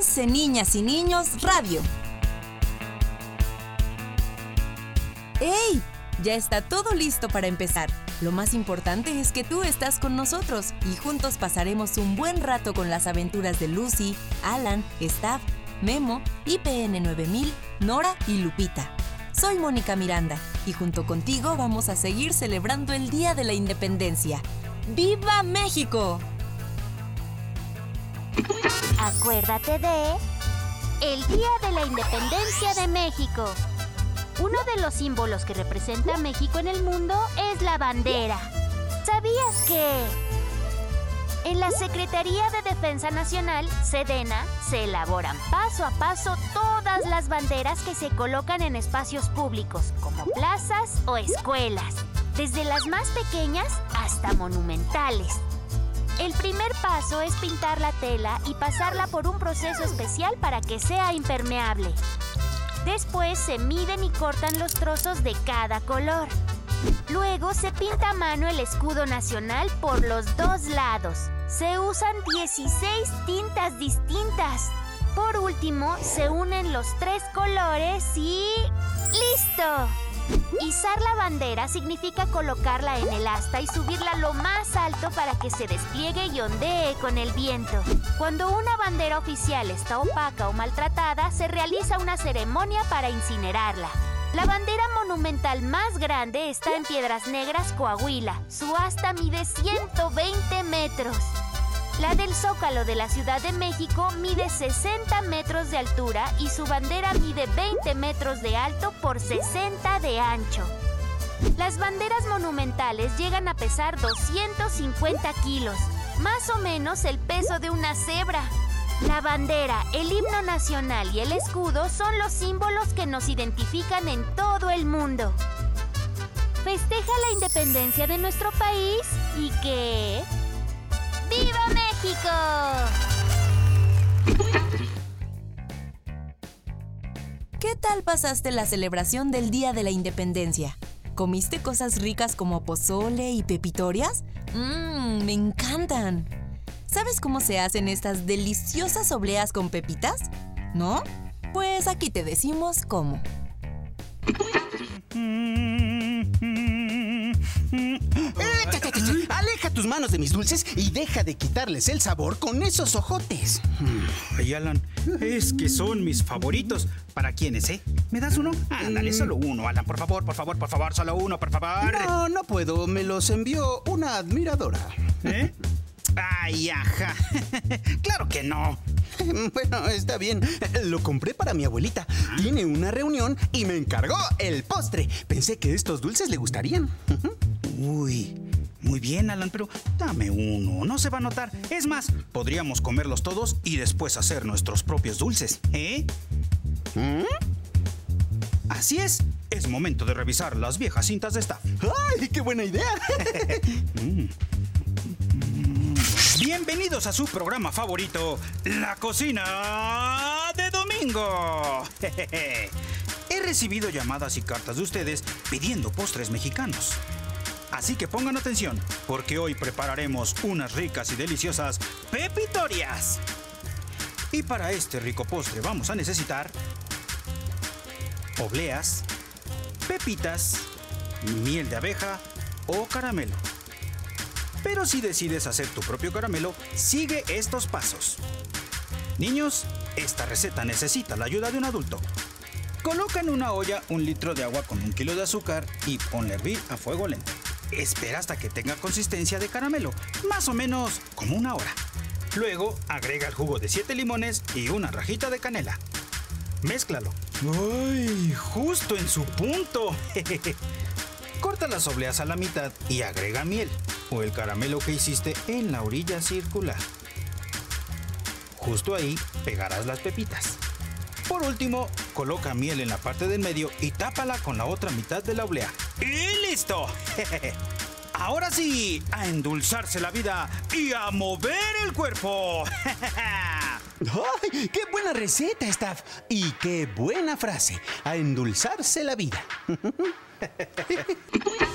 11 Niñas y Niños Radio. ¡Ey! Ya está todo listo para empezar. Lo más importante es que tú estás con nosotros y juntos pasaremos un buen rato con las aventuras de Lucy, Alan, Staff, Memo, IPN 9000, Nora y Lupita. Soy Mónica Miranda y junto contigo vamos a seguir celebrando el Día de la Independencia. ¡Viva México! Acuérdate de el Día de la Independencia de México. Uno de los símbolos que representa a México en el mundo es la bandera. ¿Sabías que en la Secretaría de Defensa Nacional, Sedena, se elaboran paso a paso todas las banderas que se colocan en espacios públicos, como plazas o escuelas, desde las más pequeñas hasta monumentales? El primer paso es pintar la tela y pasarla por un proceso especial para que sea impermeable. Después se miden y cortan los trozos de cada color. Luego se pinta a mano el escudo nacional por los dos lados. Se usan 16 tintas distintas. Por último, se unen los tres colores y... ¡Listo! Izar la bandera significa colocarla en el asta y subirla lo más alto para que se despliegue y ondee con el viento. Cuando una bandera oficial está opaca o maltratada, se realiza una ceremonia para incinerarla. La bandera monumental más grande está en Piedras Negras, Coahuila. Su asta mide 120 metros. La del Zócalo de la Ciudad de México mide 60 metros de altura y su bandera mide 20 metros de alto por 60 de ancho. Las banderas monumentales llegan a pesar 250 kilos, más o menos el peso de una cebra. La bandera, el himno nacional y el escudo son los símbolos que nos identifican en todo el mundo. Festeja la independencia de nuestro país y que... ¡Viva México! ¿Qué tal pasaste la celebración del Día de la Independencia? ¿Comiste cosas ricas como pozole y pepitorias? Mmm, me encantan. ¿Sabes cómo se hacen estas deliciosas obleas con pepitas? ¿No? Pues aquí te decimos cómo. Tus manos de mis dulces y deja de quitarles el sabor con esos ojotes. Ay, Alan, es que son mis favoritos. ¿Para quiénes, eh? ¿Me das uno? Ándale, solo uno, Alan, por favor, por favor, por favor, solo uno, por favor. No, no puedo. Me los envió una admiradora. ¿Eh? Ay, ajá. claro que no. Bueno, está bien. Lo compré para mi abuelita. Tiene una reunión y me encargó el postre. Pensé que estos dulces le gustarían. Uy, muy bien, Alan, pero dame uno. No se va a notar. Es más, podríamos comerlos todos y después hacer nuestros propios dulces, ¿eh? ¿Mm? Así es. Es momento de revisar las viejas cintas de staff. ¡Ay, qué buena idea! Bienvenidos a su programa favorito, La Cocina de Domingo. He recibido llamadas y cartas de ustedes pidiendo postres mexicanos. Así que pongan atención, porque hoy prepararemos unas ricas y deliciosas pepitorias. Y para este rico postre vamos a necesitar obleas, pepitas, miel de abeja o caramelo. Pero si decides hacer tu propio caramelo, sigue estos pasos. Niños, esta receta necesita la ayuda de un adulto. Coloca en una olla un litro de agua con un kilo de azúcar y ponle a hervir a fuego lento. Espera hasta que tenga consistencia de caramelo, más o menos como una hora. Luego agrega el jugo de 7 limones y una rajita de canela. Mézclalo. ¡Ay! Justo en su punto. Corta las obleas a la mitad y agrega miel o el caramelo que hiciste en la orilla circular. Justo ahí pegarás las pepitas. Por último, coloca miel en la parte del medio y tápala con la otra mitad de la oblea. ¡Y listo! Ahora sí, a endulzarse la vida y a mover el cuerpo. ¡Ay, qué buena receta, Staff! Y qué buena frase, a endulzarse la vida.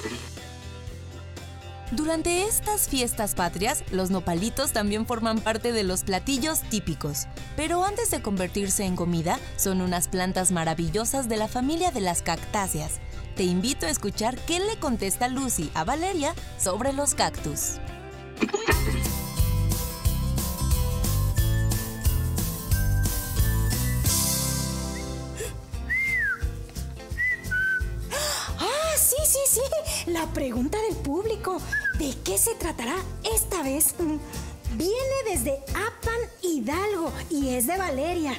Durante estas fiestas patrias, los nopalitos también forman parte de los platillos típicos. Pero antes de convertirse en comida, son unas plantas maravillosas de la familia de las cactáceas. Te invito a escuchar qué le contesta Lucy a Valeria sobre los cactus. Pregunta del público. ¿De qué se tratará esta vez? Mm, Viene desde Apan Hidalgo y es de Valeria.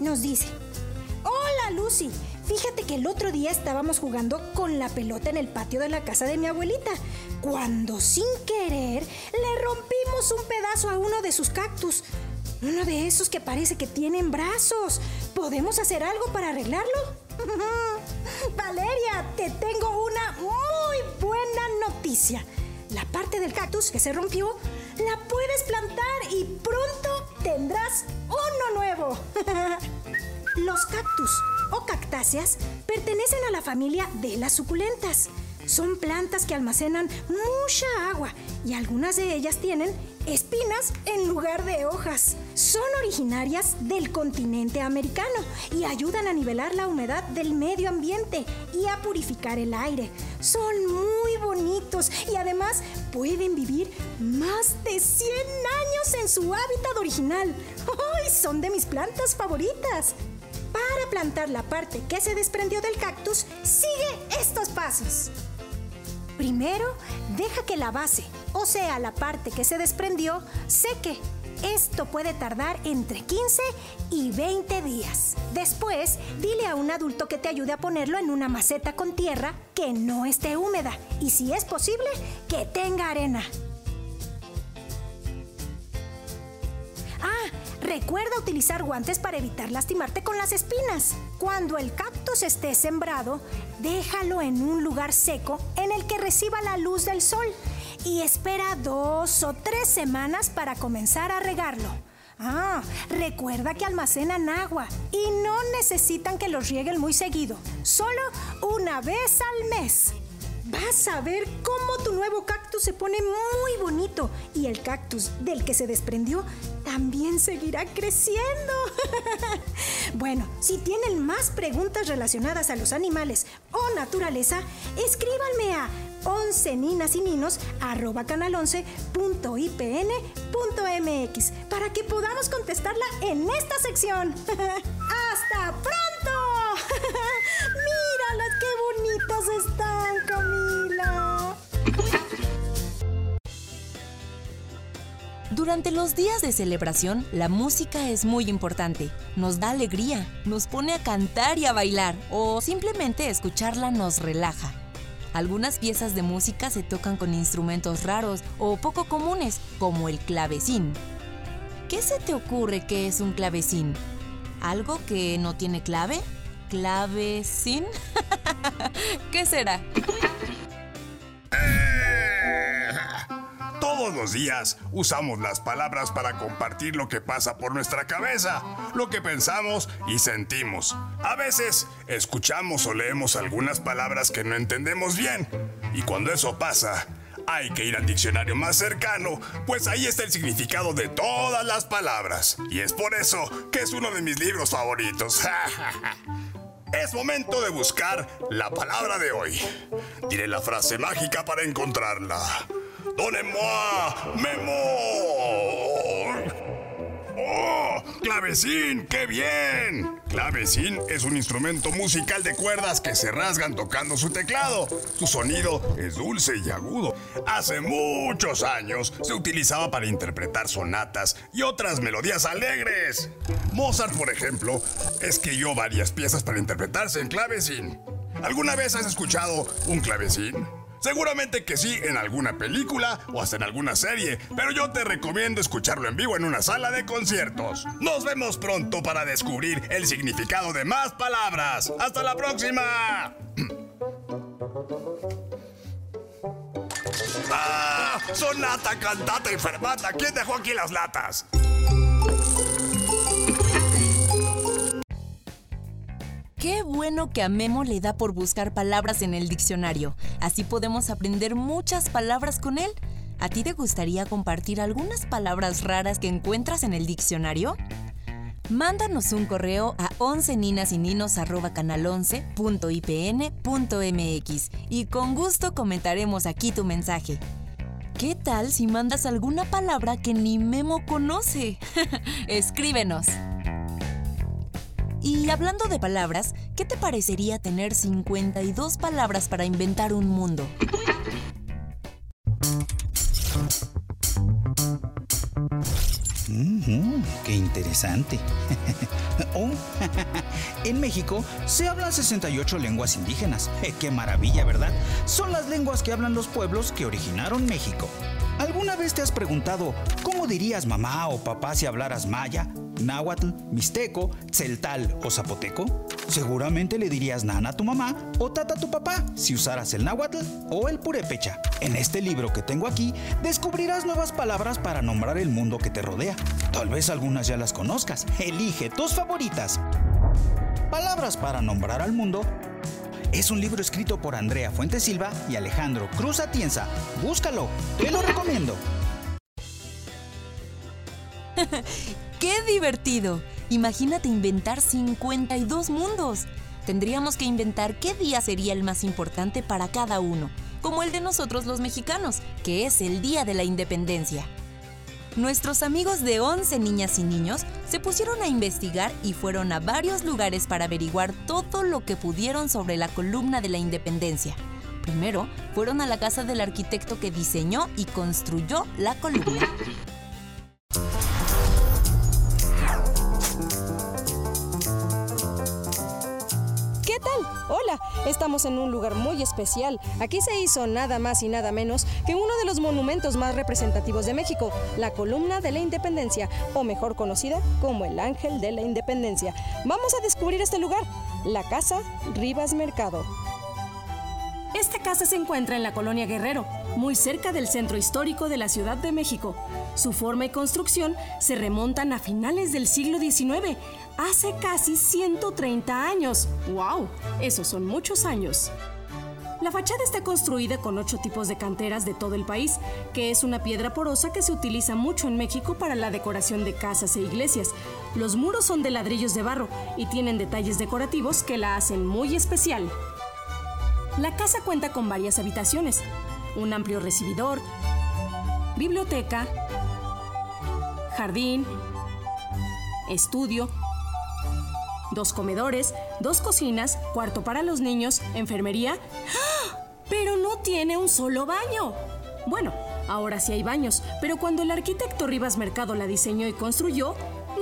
Nos dice, hola Lucy, fíjate que el otro día estábamos jugando con la pelota en el patio de la casa de mi abuelita, cuando sin querer le rompimos un pedazo a uno de sus cactus. Uno de esos que parece que tienen brazos. ¿Podemos hacer algo para arreglarlo? Valeria, te tengo una muy buena noticia. La parte del cactus que se rompió la puedes plantar y pronto tendrás uno nuevo. Los cactus o cactáceas pertenecen a la familia de las suculentas. Son plantas que almacenan mucha agua y algunas de ellas tienen espinas en lugar de hojas. Son originarias del continente americano y ayudan a nivelar la humedad del medio ambiente y a purificar el aire. Son muy bonitos y además pueden vivir más de 100 años en su hábitat original. ¡Ay! Son de mis plantas favoritas. Para plantar la parte que se desprendió del cactus, sigue estos pasos. Primero, deja que la base, o sea, la parte que se desprendió, seque. Esto puede tardar entre 15 y 20 días. Después, dile a un adulto que te ayude a ponerlo en una maceta con tierra que no esté húmeda y si es posible, que tenga arena. Recuerda utilizar guantes para evitar lastimarte con las espinas. Cuando el cactus esté sembrado, déjalo en un lugar seco en el que reciba la luz del sol y espera dos o tres semanas para comenzar a regarlo. Ah, recuerda que almacenan agua y no necesitan que los rieguen muy seguido, solo una vez al mes. Vas a ver tu nuevo cactus se pone muy bonito y el cactus del que se desprendió también seguirá creciendo. bueno, si tienen más preguntas relacionadas a los animales o naturaleza, escríbanme a 11 ninas y ninos arroba canal 11.ipn.mx para que podamos contestarla en esta sección. ¡Hasta pronto! ¡Míralas qué bonitas están, Camila! Durante los días de celebración, la música es muy importante. Nos da alegría, nos pone a cantar y a bailar, o simplemente escucharla nos relaja. Algunas piezas de música se tocan con instrumentos raros o poco comunes, como el clavecín. ¿Qué se te ocurre que es un clavecín? ¿Algo que no tiene clave? ¿Clavecín? ¿Qué será? Todos los días usamos las palabras para compartir lo que pasa por nuestra cabeza, lo que pensamos y sentimos. A veces escuchamos o leemos algunas palabras que no entendemos bien. Y cuando eso pasa, hay que ir al diccionario más cercano, pues ahí está el significado de todas las palabras. Y es por eso que es uno de mis libros favoritos. Es momento de buscar la palabra de hoy. Diré la frase mágica para encontrarla. Donnez-moi mémoire. ¡Oh! ¡Clavecín! ¡Qué bien! Clavecín es un instrumento musical de cuerdas que se rasgan tocando su teclado. Su sonido es dulce y agudo. Hace muchos años se utilizaba para interpretar sonatas y otras melodías alegres. Mozart, por ejemplo, escribió varias piezas para interpretarse en clavecín. ¿Alguna vez has escuchado un clavecín? Seguramente que sí en alguna película o hasta en alguna serie, pero yo te recomiendo escucharlo en vivo en una sala de conciertos. Nos vemos pronto para descubrir el significado de más palabras. ¡Hasta la próxima! ¡Ah! Sonata, cantata y fermata. ¿Quién dejó aquí las latas? ¿Qué bueno que a Memo le da por buscar palabras en el diccionario. Así podemos aprender muchas palabras con él. ¿A ti te gustaría compartir algunas palabras raras que encuentras en el diccionario? Mándanos un correo a 11 ninas y ninos@canal11.ipn.mx y con gusto comentaremos aquí tu mensaje. ¿Qué tal si mandas alguna palabra que ni Memo conoce? Escríbenos. Y hablando de palabras, ¿qué te parecería tener 52 palabras para inventar un mundo? ¡Qué interesante! Oh, en México se hablan 68 lenguas indígenas. ¡Qué maravilla, ¿verdad? Son las lenguas que hablan los pueblos que originaron México. ¿Alguna vez te has preguntado cómo dirías mamá o papá si hablaras maya, náhuatl, mixteco, celtal o zapoteco? Seguramente le dirías nana a tu mamá o tata a tu papá si usaras el náhuatl o el purépecha. En este libro que tengo aquí descubrirás nuevas palabras para nombrar el mundo que te rodea. Tal vez algunas ya las conozcas. Elige tus favoritas. Palabras para nombrar al mundo es un libro escrito por Andrea Fuentes Silva y Alejandro Cruz Atienza. Búscalo, te lo recomiendo. ¡Qué divertido! Imagínate inventar 52 mundos. Tendríamos que inventar qué día sería el más importante para cada uno, como el de nosotros los mexicanos, que es el Día de la Independencia. Nuestros amigos de 11 niñas y niños se pusieron a investigar y fueron a varios lugares para averiguar todo lo que pudieron sobre la columna de la independencia. Primero, fueron a la casa del arquitecto que diseñó y construyó la columna. Estamos en un lugar muy especial. Aquí se hizo nada más y nada menos que uno de los monumentos más representativos de México, la Columna de la Independencia, o mejor conocida como el Ángel de la Independencia. Vamos a descubrir este lugar, la Casa Rivas Mercado. Esta casa se encuentra en la colonia Guerrero, muy cerca del centro histórico de la Ciudad de México. Su forma y construcción se remontan a finales del siglo XIX, hace casi 130 años. ¡Wow! Esos son muchos años. La fachada está construida con ocho tipos de canteras de todo el país, que es una piedra porosa que se utiliza mucho en México para la decoración de casas e iglesias. Los muros son de ladrillos de barro y tienen detalles decorativos que la hacen muy especial. La casa cuenta con varias habitaciones, un amplio recibidor, biblioteca, jardín, estudio, dos comedores, dos cocinas, cuarto para los niños, enfermería. ¡Ah! Pero no tiene un solo baño. Bueno, ahora sí hay baños, pero cuando el arquitecto Rivas Mercado la diseñó y construyó,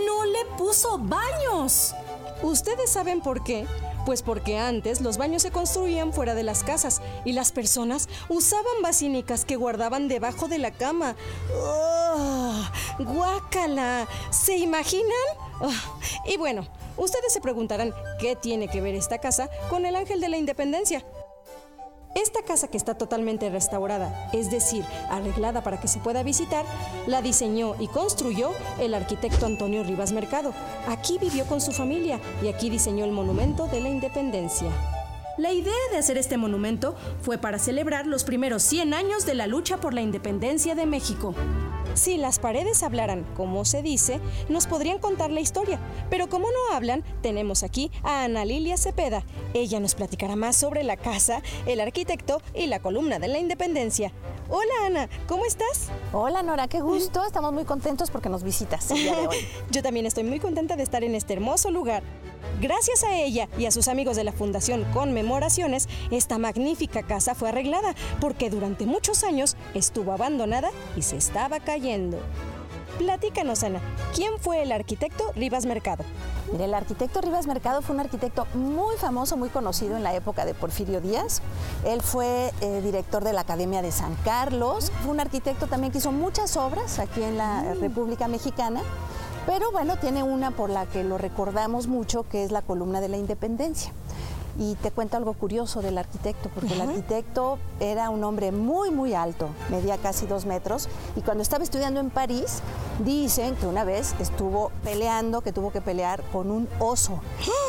no le puso baños. ¿Ustedes saben por qué? Pues porque antes los baños se construían fuera de las casas y las personas usaban basínicas que guardaban debajo de la cama. ¡Oh! ¡Guácala! ¿Se imaginan? Oh, y bueno, ustedes se preguntarán qué tiene que ver esta casa con el Ángel de la Independencia. Esta casa que está totalmente restaurada, es decir, arreglada para que se pueda visitar, la diseñó y construyó el arquitecto Antonio Rivas Mercado. Aquí vivió con su familia y aquí diseñó el monumento de la independencia. La idea de hacer este monumento fue para celebrar los primeros 100 años de la lucha por la independencia de México. Si las paredes hablaran como se dice, nos podrían contar la historia, pero como no hablan, tenemos aquí a Ana Lilia Cepeda. Ella nos platicará más sobre la casa, el arquitecto y la columna de la independencia. Hola Ana, ¿cómo estás? Hola Nora, qué gusto. Estamos muy contentos porque nos visitas el día de hoy. Yo también estoy muy contenta de estar en este hermoso lugar. Gracias a ella y a sus amigos de la Fundación Conmemoraciones, esta magnífica casa fue arreglada porque durante muchos años estuvo abandonada y se estaba cayendo. Platícanos, Ana, ¿quién fue el arquitecto Rivas Mercado? El arquitecto Rivas Mercado fue un arquitecto muy famoso, muy conocido en la época de Porfirio Díaz. Él fue eh, director de la Academia de San Carlos. Fue un arquitecto también que hizo muchas obras aquí en la República Mexicana. Pero bueno, tiene una por la que lo recordamos mucho, que es la columna de la independencia. Y te cuento algo curioso del arquitecto, porque el arquitecto era un hombre muy, muy alto, medía casi dos metros, y cuando estaba estudiando en París, Dicen que una vez estuvo peleando, que tuvo que pelear con un oso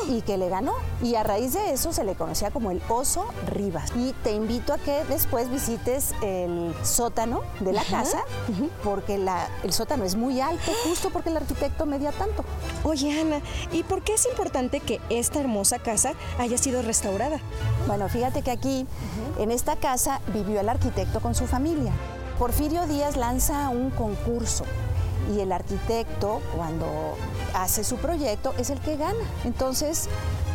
y que le ganó. Y a raíz de eso se le conocía como el oso Rivas. Y te invito a que después visites el sótano de la casa, porque la- el sótano es muy alto, justo porque el arquitecto medía tanto. Oye, Ana, ¿y por qué es importante que esta hermosa casa haya sido restaurada? Bueno, fíjate que aquí, en esta casa, vivió el arquitecto con su familia. Porfirio Díaz lanza un concurso y el arquitecto, cuando hace su proyecto, es el que gana. Entonces,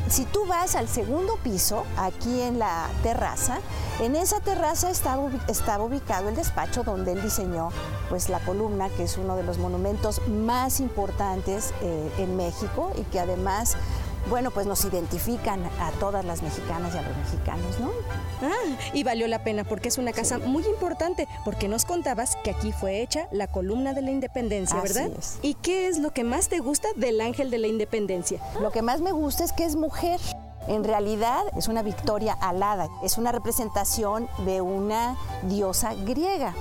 si tú vas al segundo piso, aquí en la terraza, en esa terraza estaba, ubi- estaba ubicado el despacho donde él diseñó pues, la columna, que es uno de los monumentos más importantes eh, en México y que además bueno, pues nos identifican a todas las mexicanas y a los mexicanos, ¿no? Ah, y valió la pena porque es una casa muy importante, porque nos contabas que aquí fue hecha la columna de la independencia, Así ¿verdad? es. ¿Y qué es lo que más te gusta del ángel de la independencia? Lo que más me gusta es que es mujer. En realidad es una victoria alada, es una representación de una diosa griega.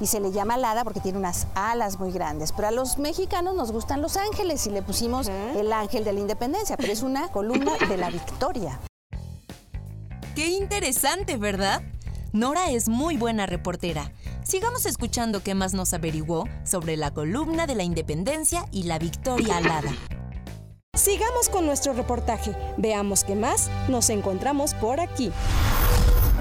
Y se le llama alada porque tiene unas alas muy grandes. Pero a los mexicanos nos gustan los ángeles y le pusimos el ángel de la independencia, pero es una columna de la victoria. Qué interesante, ¿verdad? Nora es muy buena reportera. Sigamos escuchando qué más nos averiguó sobre la columna de la independencia y la victoria alada. Sigamos con nuestro reportaje. Veamos qué más nos encontramos por aquí.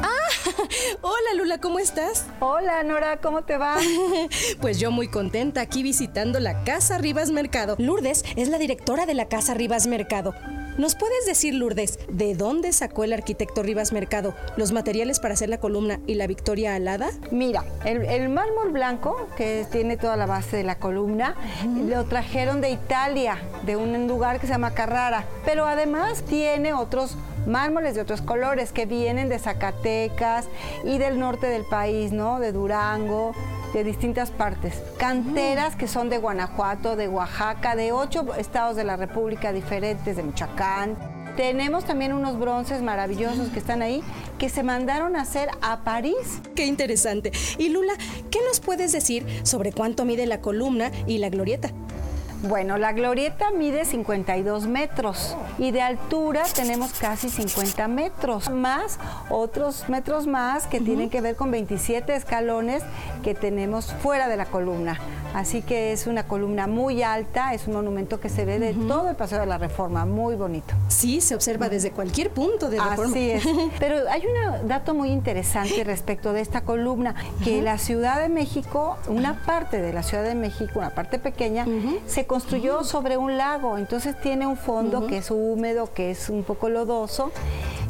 ¡Ah! Hola Lula, ¿cómo estás? Hola Nora, ¿cómo te va? Pues yo muy contenta aquí visitando la Casa Rivas Mercado. Lourdes es la directora de la Casa Rivas Mercado. ¿Nos puedes decir, Lourdes, de dónde sacó el arquitecto Rivas Mercado los materiales para hacer la columna y la Victoria Alada? Mira, el, el mármol blanco, que tiene toda la base de la columna, lo trajeron de Italia, de un lugar que se llama Carrara. Pero además tiene otros mármoles de otros colores que vienen de Zacatecas y del norte del país, ¿no? De Durango, de distintas partes. Canteras que son de Guanajuato, de Oaxaca, de ocho estados de la República diferentes, de Michoacán. Tenemos también unos bronces maravillosos que están ahí, que se mandaron a hacer a París. Qué interesante. Y Lula, ¿qué nos puedes decir sobre cuánto mide la columna y la glorieta? Bueno, la glorieta mide 52 metros y de altura tenemos casi 50 metros, más otros metros más que tienen que ver con 27 escalones que tenemos fuera de la columna. Así que es una columna muy alta, es un monumento que se ve de todo el Paseo de la Reforma, muy bonito. Sí, se observa desde cualquier punto de reforma. Así es. Pero hay un dato muy interesante respecto de esta columna, que la Ciudad de México, una parte de la Ciudad de México, una parte pequeña, se construyó sobre un lago, entonces tiene un fondo que es húmedo, que es un poco lodoso,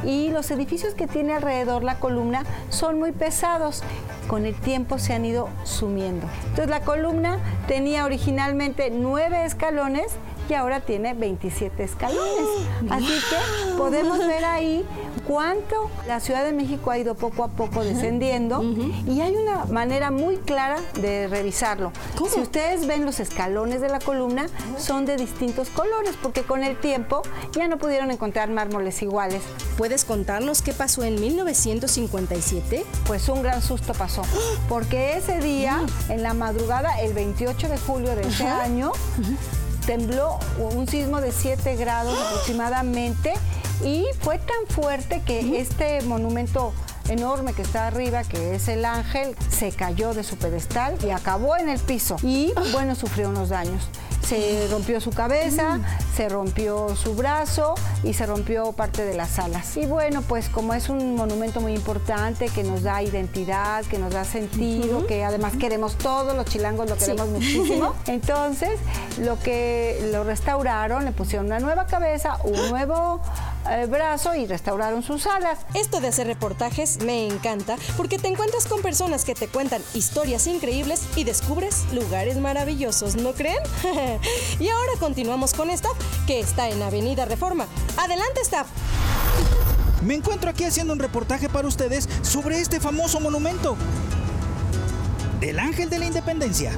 y los edificios que tiene alrededor la columna son muy pesados. Con el tiempo se han ido sumiendo. Entonces la columna tenía originalmente nueve escalones y ahora tiene 27 escalones. Así que podemos ver ahí cuánto la Ciudad de México ha ido poco a poco descendiendo y hay una manera muy clara de revisarlo. Si ustedes ven los escalones de la columna, son de distintos colores porque con el tiempo ya no pudieron encontrar mármoles iguales. ¿Puedes contarnos qué pasó en 1957? Pues un gran susto pasó, porque ese día, en la madrugada, el 28 de julio de ese año, tembló un sismo de 7 grados aproximadamente y fue tan fuerte que este monumento enorme que está arriba, que es el ángel, se cayó de su pedestal y acabó en el piso. Y bueno, sufrió unos daños. Se rompió su cabeza, se rompió su brazo y se rompió parte de las alas. Y bueno, pues como es un monumento muy importante que nos da identidad, que nos da sentido, que además queremos todos, los chilangos lo queremos muchísimo. Entonces, lo que lo restauraron, le pusieron una nueva cabeza, un nuevo eh, brazo y restauraron sus alas. Esto de hacer reportajes me encanta porque te encuentras con personas que te cuentan historias increíbles y descubres lugares maravillosos, ¿no creen? y ahora continuamos con Staff, que está en Avenida Reforma. Adelante, Staff. Me encuentro aquí haciendo un reportaje para ustedes sobre este famoso monumento. Del Ángel de la Independencia.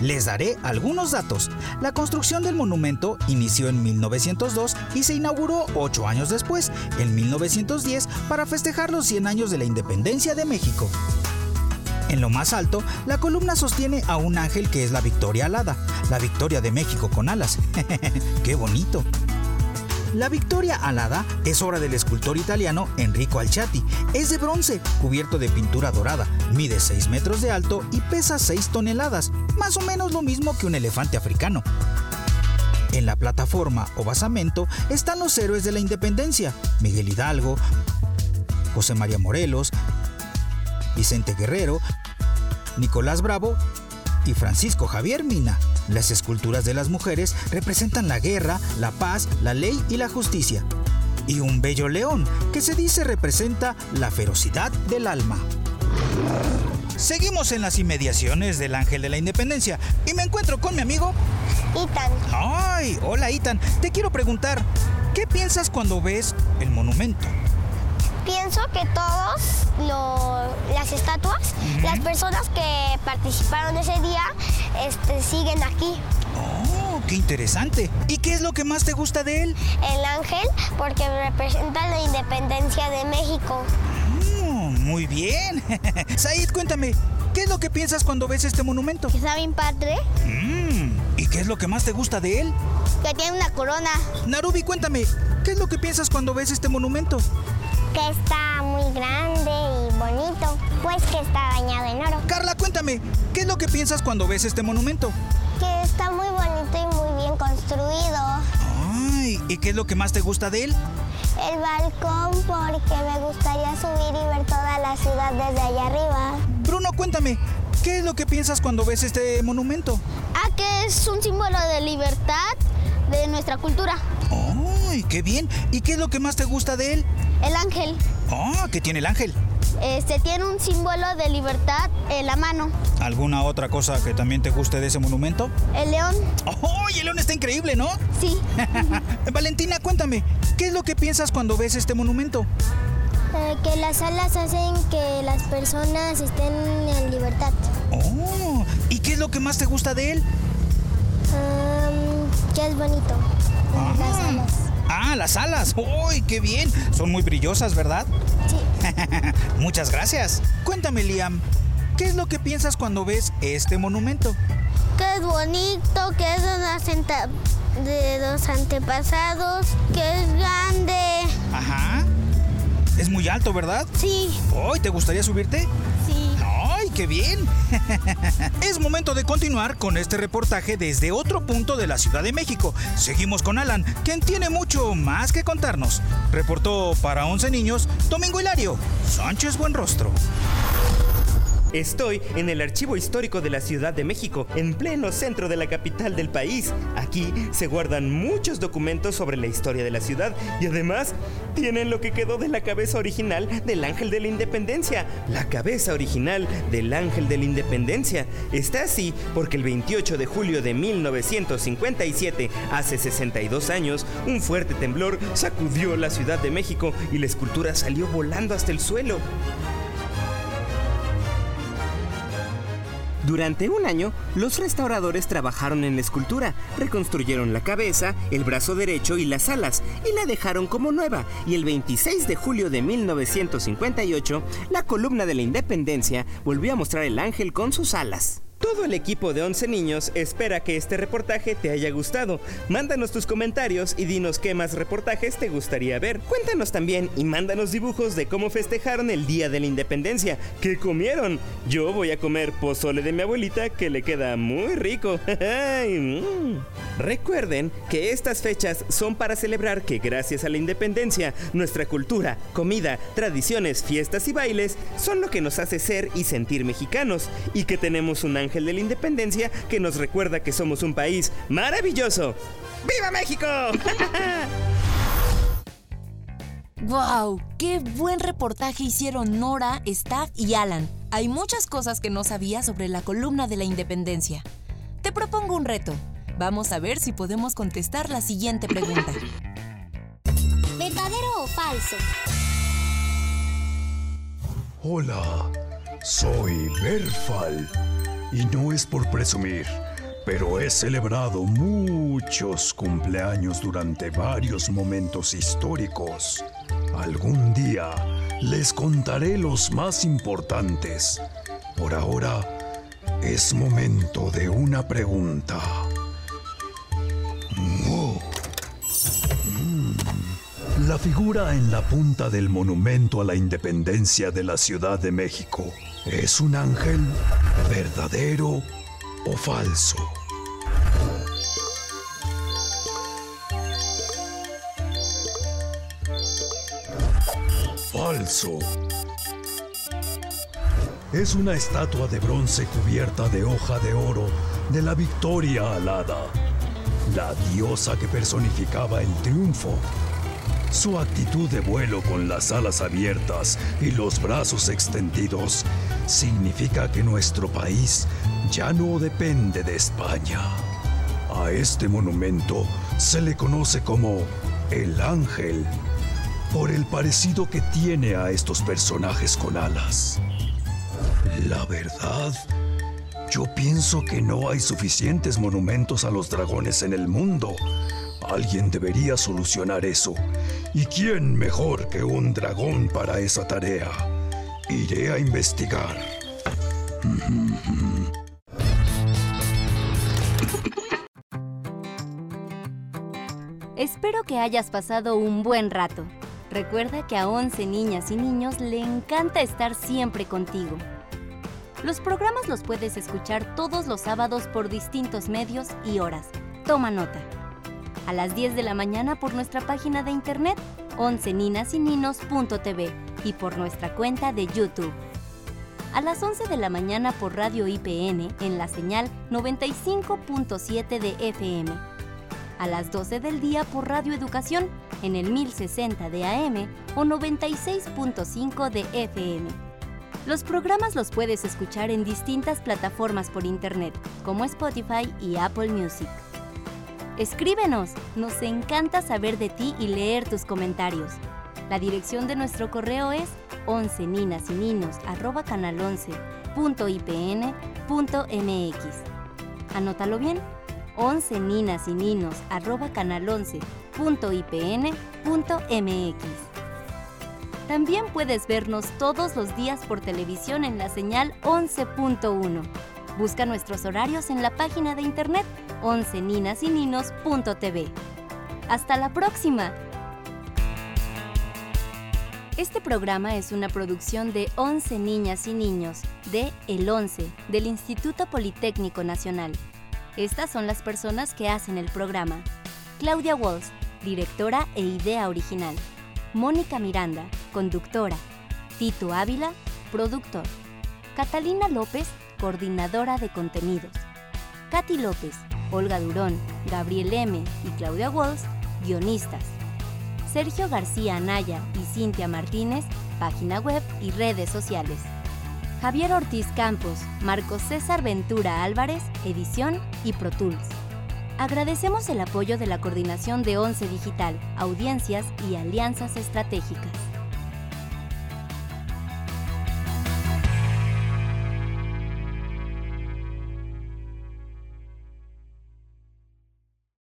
Les daré algunos datos. La construcción del monumento inició en 1902 y se inauguró ocho años después, en 1910, para festejar los 100 años de la independencia de México. En lo más alto, la columna sostiene a un ángel que es la Victoria alada, la Victoria de México con alas. ¡Qué bonito! La Victoria alada es obra del escultor italiano Enrico Alciati. Es de bronce, cubierto de pintura dorada, mide 6 metros de alto y pesa 6 toneladas, más o menos lo mismo que un elefante africano. En la plataforma o basamento están los héroes de la independencia, Miguel Hidalgo, José María Morelos, Vicente Guerrero, Nicolás Bravo y Francisco Javier Mina. Las esculturas de las mujeres representan la guerra, la paz, la ley y la justicia. Y un bello león que se dice representa la ferocidad del alma. Seguimos en las inmediaciones del Ángel de la Independencia y me encuentro con mi amigo Ethan. Ay, hola Ethan. Te quiero preguntar, ¿qué piensas cuando ves el monumento? Pienso que todos las estatuas, las personas que participaron ese día, este, siguen aquí. Oh, qué interesante. ¿Y qué es lo que más te gusta de él? El ángel, porque representa la independencia de México. Mm, muy bien. Said, cuéntame, ¿qué es lo que piensas cuando ves este monumento? Que está bien padre. Mm, ¿Y qué es lo que más te gusta de él? Que tiene una corona. Narubi, cuéntame, ¿qué es lo que piensas cuando ves este monumento? Que está muy grande y bonito, pues que está bañado en oro. Carla, cuéntame, ¿qué es lo que piensas cuando ves este monumento? Que está muy bonito y muy bien construido. Ay, ¿y qué es lo que más te gusta de él? El balcón porque me gustaría subir y ver toda la ciudad desde allá arriba. Bruno, cuéntame, ¿qué es lo que piensas cuando ves este monumento? Ah, que es un símbolo de libertad de nuestra cultura. ¡Ay, qué bien! ¿Y qué es lo que más te gusta de él? El ángel. Ah, ¿qué tiene el ángel? Este tiene un símbolo de libertad en la mano. ¿Alguna otra cosa que también te guste de ese monumento? El león. ¡Ay, el león está increíble, ¿no? Sí. Valentina, cuéntame, ¿qué es lo que piensas cuando ves este monumento? Eh, que las alas hacen que las personas estén en libertad. Oh, ¿y qué es lo que más te gusta de él? Um, que es bonito. Ah. Las alas. Ah, las alas. ¡Uy, qué bien! Son muy brillosas, ¿verdad? Sí. Muchas gracias. Cuéntame, Liam, ¿qué es lo que piensas cuando ves este monumento? Que es bonito, que es de los, anta- de los antepasados, que es grande. Ajá. Es muy alto, ¿verdad? Sí, ¡Ay, te gustaría subirte? Sí. ¡Ay, qué bien! es momento de continuar con este reportaje desde otro punto de la Ciudad de México. Seguimos con Alan, quien tiene mucho más que contarnos. Reportó para 11 niños Domingo Hilario, Sánchez Buenrostro. Estoy en el Archivo Histórico de la Ciudad de México, en pleno centro de la capital del país. Aquí se guardan muchos documentos sobre la historia de la ciudad y además tienen lo que quedó de la cabeza original del Ángel de la Independencia. La cabeza original del Ángel de la Independencia está así porque el 28 de julio de 1957, hace 62 años, un fuerte temblor sacudió la Ciudad de México y la escultura salió volando hasta el suelo. Durante un año, los restauradores trabajaron en la escultura, reconstruyeron la cabeza, el brazo derecho y las alas, y la dejaron como nueva. Y el 26 de julio de 1958, la columna de la Independencia volvió a mostrar el ángel con sus alas. Todo el equipo de 11 niños espera que este reportaje te haya gustado. Mándanos tus comentarios y dinos qué más reportajes te gustaría ver. Cuéntanos también y mándanos dibujos de cómo festejaron el Día de la Independencia. ¿Qué comieron? Yo voy a comer pozole de mi abuelita que le queda muy rico. Mm. Recuerden que estas fechas son para celebrar que gracias a la independencia, nuestra cultura, comida, tradiciones, fiestas y bailes son lo que nos hace ser y sentir mexicanos y que tenemos un ángel de la independencia que nos recuerda que somos un país maravilloso. ¡Viva México! ¡Wow! ¡Qué buen reportaje hicieron Nora, Staff y Alan! Hay muchas cosas que no sabía sobre la columna de la independencia. Te propongo un reto. Vamos a ver si podemos contestar la siguiente pregunta. ¿Verdadero o falso? Hola, soy Berfal. Y no es por presumir, pero he celebrado muchos cumpleaños durante varios momentos históricos. Algún día les contaré los más importantes. Por ahora, es momento de una pregunta. Mm. La figura en la punta del monumento a la independencia de la Ciudad de México es un ángel verdadero o falso. Falso. Es una estatua de bronce cubierta de hoja de oro de la victoria alada, la diosa que personificaba el triunfo. Su actitud de vuelo con las alas abiertas y los brazos extendidos significa que nuestro país ya no depende de España. A este monumento se le conoce como el ángel por el parecido que tiene a estos personajes con alas. La verdad, yo pienso que no hay suficientes monumentos a los dragones en el mundo. Alguien debería solucionar eso. ¿Y quién mejor que un dragón para esa tarea? Iré a investigar. Espero que hayas pasado un buen rato. Recuerda que a 11 niñas y niños le encanta estar siempre contigo. Los programas los puedes escuchar todos los sábados por distintos medios y horas. Toma nota. A las 10 de la mañana por nuestra página de internet 11ninasininos.tv y por nuestra cuenta de YouTube. A las 11 de la mañana por Radio IPN en la señal 95.7 de FM. A las 12 del día por Radio Educación en el 1060 de AM o 96.5 de FM. Los programas los puedes escuchar en distintas plataformas por internet, como Spotify y Apple Music. Escríbenos, nos encanta saber de ti y leer tus comentarios. La dirección de nuestro correo es 11 ninas y ninos canal 11.ipn.mx. Anótalo bien, 11 ninas y ninos canal 11.ipn.mx. También puedes vernos todos los días por televisión en la señal 11.1. Busca nuestros horarios en la página de internet 11ninasininos.tv. ¡Hasta la próxima! Este programa es una producción de 11 niñas y niños de El 11 del Instituto Politécnico Nacional. Estas son las personas que hacen el programa. Claudia Walls, directora e idea original. Mónica Miranda, conductora. Tito Ávila, productor. Catalina López, coordinadora de contenidos. Katy López, Olga Durón, Gabriel M. y Claudia Walls, guionistas. Sergio García Anaya y Cintia Martínez, página web y redes sociales. Javier Ortiz Campos, Marcos César Ventura Álvarez, edición y Pro Tools. Agradecemos el apoyo de la Coordinación de ONCE Digital, Audiencias y Alianzas Estratégicas.